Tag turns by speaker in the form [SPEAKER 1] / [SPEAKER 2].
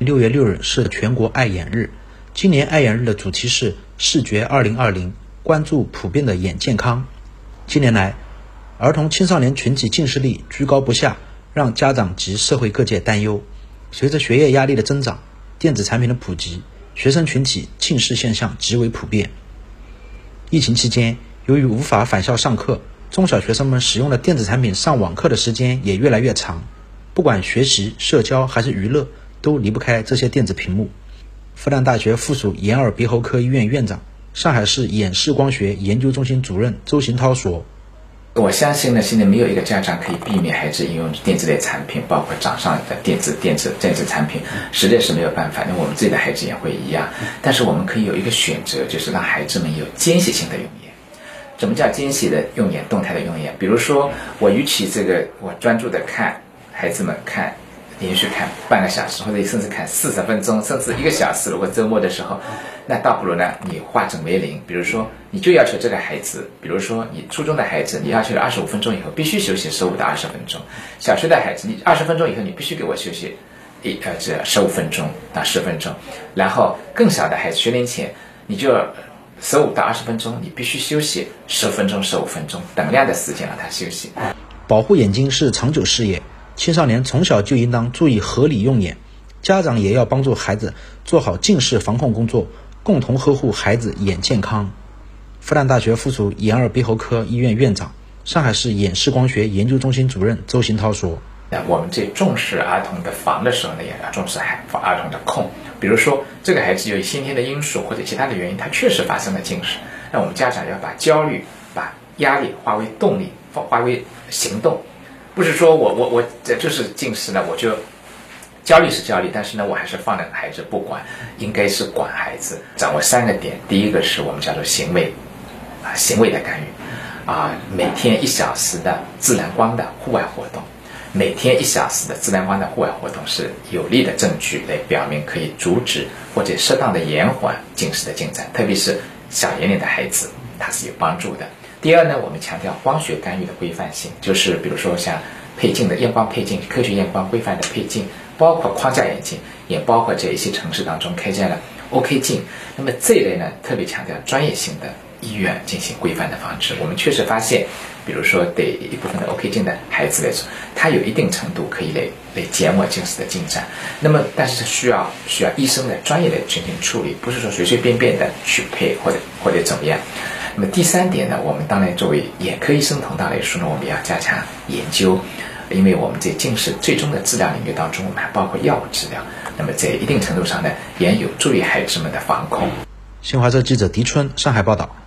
[SPEAKER 1] 六月六日是全国爱眼日。今年爱眼日的主题是“视觉二零二零”，关注普遍的眼健康。近年来，儿童青少年群体近视率居高不下，让家长及社会各界担忧。随着学业压力的增长，电子产品的普及，学生群体近视现象极为普遍。疫情期间，由于无法返校上课，中小学生们使用的电子产品上网课的时间也越来越长。不管学习、社交还是娱乐，都离不开这些电子屏幕。复旦大学附属眼耳鼻喉科医院院长、上海市眼视光学研究中心主任周行涛说。
[SPEAKER 2] 我相信呢，现在没有一个家长可以避免孩子应用电子类产品，包括掌上的电子、电子、电子产品，实在是没有办法。那我们自己的孩子也会一样，但是我们可以有一个选择，就是让孩子们有间歇性的用眼。什么叫间歇的用眼？动态的用眼？比如说，我与其这个我专注的看孩子们看。连续看半个小时，或者甚至看四十分钟，甚至一个小时。如果周末的时候，那倒不如呢，你化整为零。比如说，你就要求这个孩子，比如说你初中的孩子，你要求二十五分钟以后必须休息十五到二十分钟；小学的孩子，你二十分钟以后你必须给我休息一呃这十五分钟到十分钟。然后更小的孩子，学龄前，你就十五到二十分钟，你必须休息十分钟、十五分钟等量的时间让他休息。
[SPEAKER 1] 保护眼睛是长久事业。青少年从小就应当注意合理用眼，家长也要帮助孩子做好近视防控工作，共同呵护孩子眼健康。复旦大学附属眼耳鼻喉科医院院长、上海市眼视光学研究中心主任周行涛说：“
[SPEAKER 2] 那我们最重视儿童的防的时候呢，也要重视孩防儿童的控。比如说，这个孩子由于先天的因素或者其他的原因，他确实发生了近视，那我们家长要把焦虑、把压力化为动力，化化为行动。”不是说我我我这就是近视呢，我就焦虑是焦虑，但是呢，我还是放了孩子不管，应该是管孩子，掌握三个点。第一个是我们叫做行为啊，行为的干预啊，每天一小时的自然光的户外活动，每天一小时的自然光的户外活动是有力的证据来表明可以阻止或者适当的延缓近视的进展，特别是小年龄的孩子，它是有帮助的。第二呢，我们强调光学干预的规范性，就是比如说像配镜的验光配镜、科学验光规范的配镜，包括框架眼镜，也包括这一些城市当中开展了 OK 镜。那么这一类呢，特别强调专业性的医院进行规范的防治。我们确实发现，比如说对一部分的 OK 镜的孩子来说，它有一定程度可以来来减缓近视的进展。那么，但是需要需要医生的专业的进行处理，不是说随随便便的去配或者或者怎么样。那么第三点呢，我们当然作为眼科医生同道来说呢，我们要加强研究，因为我们在近视最终的治疗领域当中，我们还包括药物治疗。那么在一定程度上呢，也有助于孩子们的防控。
[SPEAKER 1] 新华社记者狄春上海报道。